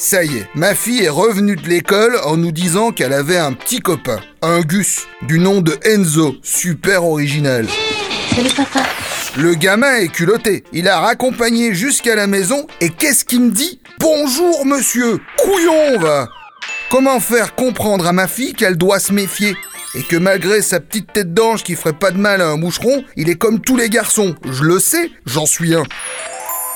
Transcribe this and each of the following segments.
ça y est, ma fille est revenue de l'école en nous disant qu'elle avait un petit copain, un Gus, du nom de Enzo, super original. Salut papa. Le gamin est culotté, il a raccompagné jusqu'à la maison et qu'est-ce qu'il me dit? Bonjour monsieur, couillon va Comment faire comprendre à ma fille qu'elle doit se méfier et que malgré sa petite tête d'ange qui ferait pas de mal à un moucheron, il est comme tous les garçons? Je le sais, j'en suis un.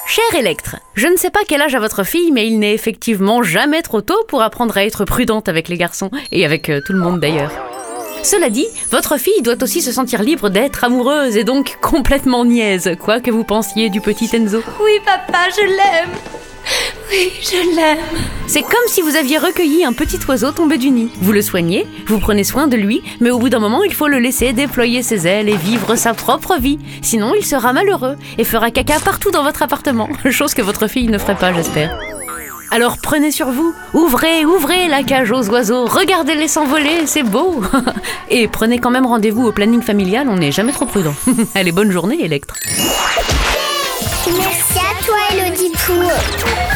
Cher Electre, je ne sais pas quel âge a votre fille, mais il n'est effectivement jamais trop tôt pour apprendre à être prudente avec les garçons, et avec euh, tout le monde d'ailleurs. Cela dit, votre fille doit aussi se sentir libre d'être amoureuse et donc complètement niaise, quoi que vous pensiez du petit Enzo. Oui papa, je l'aime. Oui, je l'aime. C'est comme si vous aviez recueilli un petit oiseau tombé du nid. Vous le soignez, vous prenez soin de lui, mais au bout d'un moment, il faut le laisser déployer ses ailes et vivre sa propre vie. Sinon, il sera malheureux et fera caca partout dans votre appartement, chose que votre fille ne ferait pas, j'espère. Alors prenez sur vous, ouvrez, ouvrez la cage aux oiseaux, regardez-les s'envoler, c'est beau. Et prenez quand même rendez-vous au planning familial, on n'est jamais trop prudent. Allez, bonne journée, Electre. Merci à toi Elodie Pou.